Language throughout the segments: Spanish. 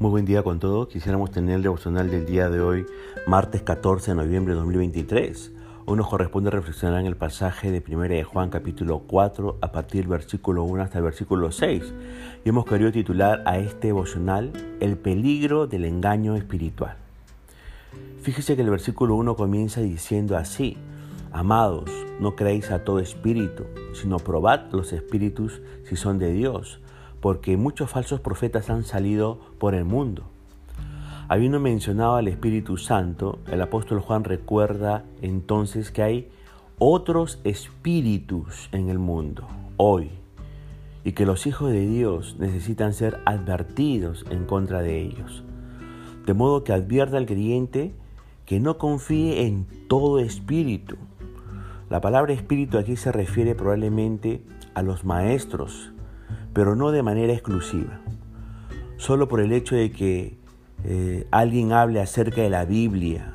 Muy buen día con todos. Quisiéramos tener el devocional del día de hoy, martes 14 de noviembre de 2023. Hoy nos corresponde reflexionar en el pasaje de 1 de Juan capítulo 4 a partir del versículo 1 hasta el versículo 6. Y hemos querido titular a este devocional El peligro del engaño espiritual. Fíjese que el versículo 1 comienza diciendo así, Amados, no creéis a todo espíritu, sino probad los espíritus si son de Dios porque muchos falsos profetas han salido por el mundo. Habiendo mencionado al Espíritu Santo, el apóstol Juan recuerda entonces que hay otros espíritus en el mundo hoy y que los hijos de Dios necesitan ser advertidos en contra de ellos. De modo que advierta al creyente que no confíe en todo espíritu. La palabra espíritu aquí se refiere probablemente a los maestros pero no de manera exclusiva. Solo por el hecho de que eh, alguien hable acerca de la Biblia,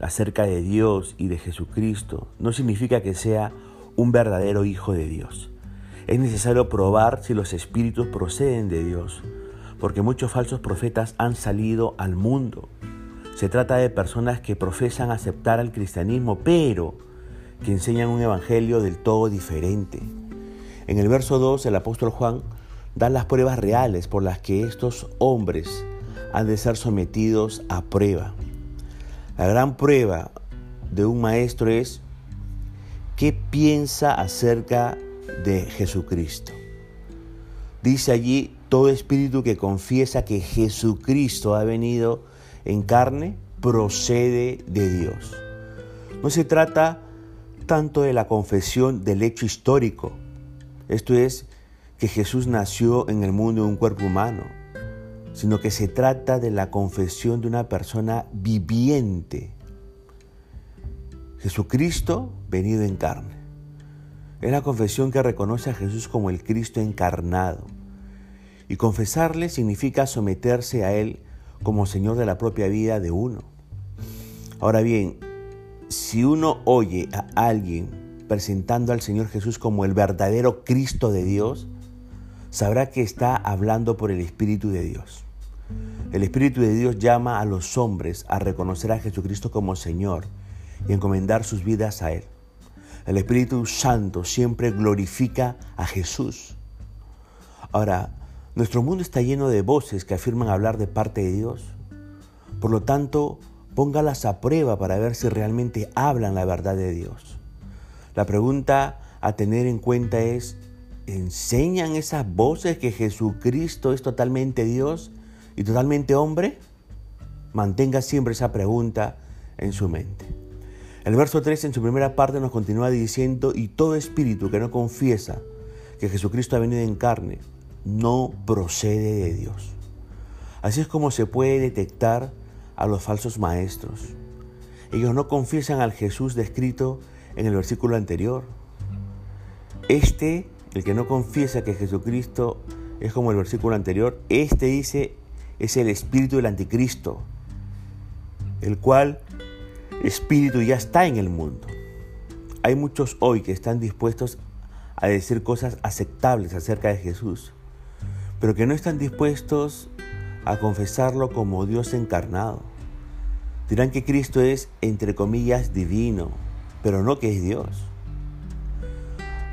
acerca de Dios y de Jesucristo, no significa que sea un verdadero hijo de Dios. Es necesario probar si los espíritus proceden de Dios, porque muchos falsos profetas han salido al mundo. Se trata de personas que profesan aceptar al cristianismo, pero que enseñan un evangelio del todo diferente. En el verso 2 el apóstol Juan da las pruebas reales por las que estos hombres han de ser sometidos a prueba. La gran prueba de un maestro es qué piensa acerca de Jesucristo. Dice allí, todo espíritu que confiesa que Jesucristo ha venido en carne procede de Dios. No se trata tanto de la confesión del hecho histórico, esto es, que Jesús nació en el mundo de un cuerpo humano, sino que se trata de la confesión de una persona viviente. Jesucristo venido en carne. Es la confesión que reconoce a Jesús como el Cristo encarnado. Y confesarle significa someterse a Él como Señor de la propia vida de uno. Ahora bien, si uno oye a alguien presentando al Señor Jesús como el verdadero Cristo de Dios, sabrá que está hablando por el Espíritu de Dios. El Espíritu de Dios llama a los hombres a reconocer a Jesucristo como Señor y encomendar sus vidas a Él. El Espíritu Santo siempre glorifica a Jesús. Ahora, nuestro mundo está lleno de voces que afirman hablar de parte de Dios. Por lo tanto, póngalas a prueba para ver si realmente hablan la verdad de Dios. La pregunta a tener en cuenta es, ¿enseñan esas voces que Jesucristo es totalmente Dios y totalmente hombre? Mantenga siempre esa pregunta en su mente. El verso 3 en su primera parte nos continúa diciendo, y todo espíritu que no confiesa que Jesucristo ha venido en carne, no procede de Dios. Así es como se puede detectar a los falsos maestros. Ellos no confiesan al Jesús descrito en el versículo anterior. Este, el que no confiesa que Jesucristo es como el versículo anterior, este dice es el espíritu del anticristo, el cual espíritu ya está en el mundo. Hay muchos hoy que están dispuestos a decir cosas aceptables acerca de Jesús, pero que no están dispuestos a confesarlo como Dios encarnado. Dirán que Cristo es, entre comillas, divino, pero no que es Dios.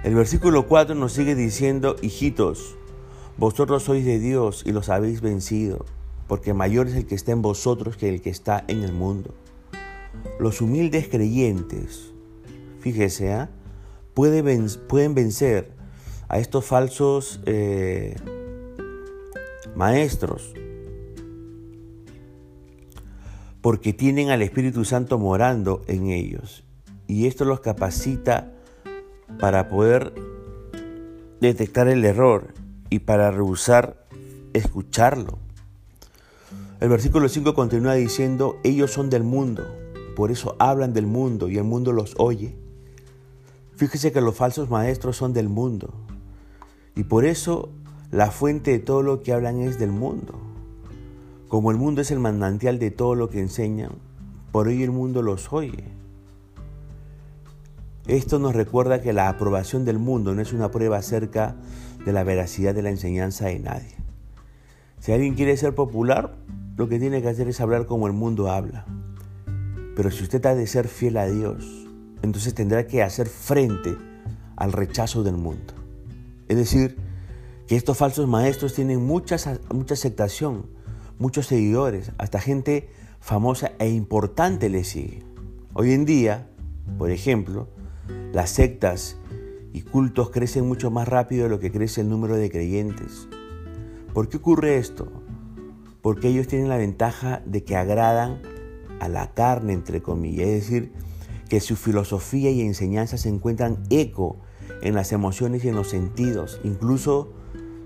El versículo 4 nos sigue diciendo, hijitos, vosotros sois de Dios y los habéis vencido, porque mayor es el que está en vosotros que el que está en el mundo. Los humildes creyentes, fíjese, ¿ah? pueden vencer a estos falsos eh, maestros, porque tienen al Espíritu Santo morando en ellos y esto los capacita para poder detectar el error y para rehusar escucharlo. El versículo 5 continúa diciendo, ellos son del mundo, por eso hablan del mundo y el mundo los oye. Fíjese que los falsos maestros son del mundo y por eso la fuente de todo lo que hablan es del mundo. Como el mundo es el manantial de todo lo que enseñan, por ello el mundo los oye. Esto nos recuerda que la aprobación del mundo no es una prueba acerca de la veracidad de la enseñanza de nadie. Si alguien quiere ser popular, lo que tiene que hacer es hablar como el mundo habla. Pero si usted ha de ser fiel a Dios, entonces tendrá que hacer frente al rechazo del mundo. Es decir, que estos falsos maestros tienen mucha, mucha aceptación, muchos seguidores, hasta gente famosa e importante le sigue. Hoy en día, por ejemplo, las sectas y cultos crecen mucho más rápido de lo que crece el número de creyentes. ¿Por qué ocurre esto? Porque ellos tienen la ventaja de que agradan a la carne, entre comillas, es decir, que su filosofía y enseñanza se encuentran eco en las emociones y en los sentidos, incluso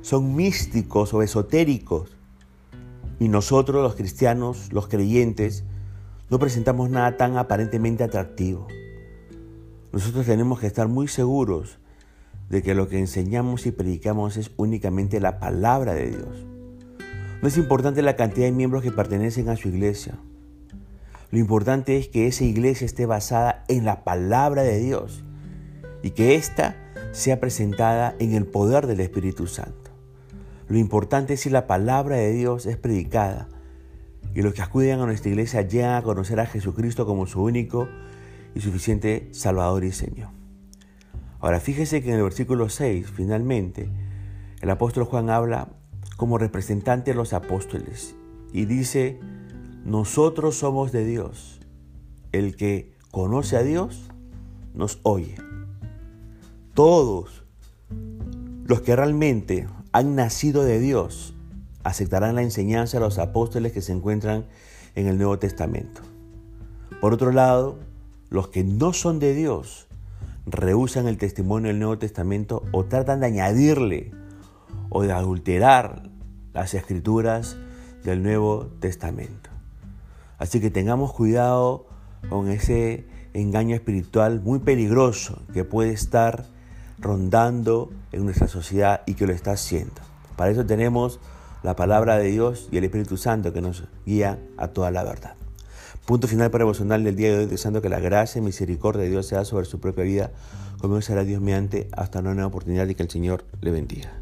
son místicos o esotéricos. Y nosotros los cristianos, los creyentes, no presentamos nada tan aparentemente atractivo. Nosotros tenemos que estar muy seguros de que lo que enseñamos y predicamos es únicamente la palabra de Dios. No es importante la cantidad de miembros que pertenecen a su iglesia. Lo importante es que esa iglesia esté basada en la palabra de Dios y que ésta sea presentada en el poder del Espíritu Santo. Lo importante es si la palabra de Dios es predicada y los que acuden a nuestra iglesia llegan a conocer a Jesucristo como su único y suficiente Salvador y Señor. Ahora fíjese que en el versículo 6, finalmente, el apóstol Juan habla como representante de los apóstoles y dice, nosotros somos de Dios. El que conoce a Dios nos oye. Todos los que realmente han nacido de Dios aceptarán la enseñanza de los apóstoles que se encuentran en el Nuevo Testamento. Por otro lado, los que no son de Dios rehusan el testimonio del Nuevo Testamento o tratan de añadirle o de adulterar las escrituras del Nuevo Testamento. Así que tengamos cuidado con ese engaño espiritual muy peligroso que puede estar rondando en nuestra sociedad y que lo está haciendo. Para eso tenemos la palabra de Dios y el Espíritu Santo que nos guía a toda la verdad. Punto final para emocional del día de hoy, deseando que la gracia y misericordia de Dios sea sobre su propia vida, como será Dios mediante hasta una nueva oportunidad y que el Señor le bendiga.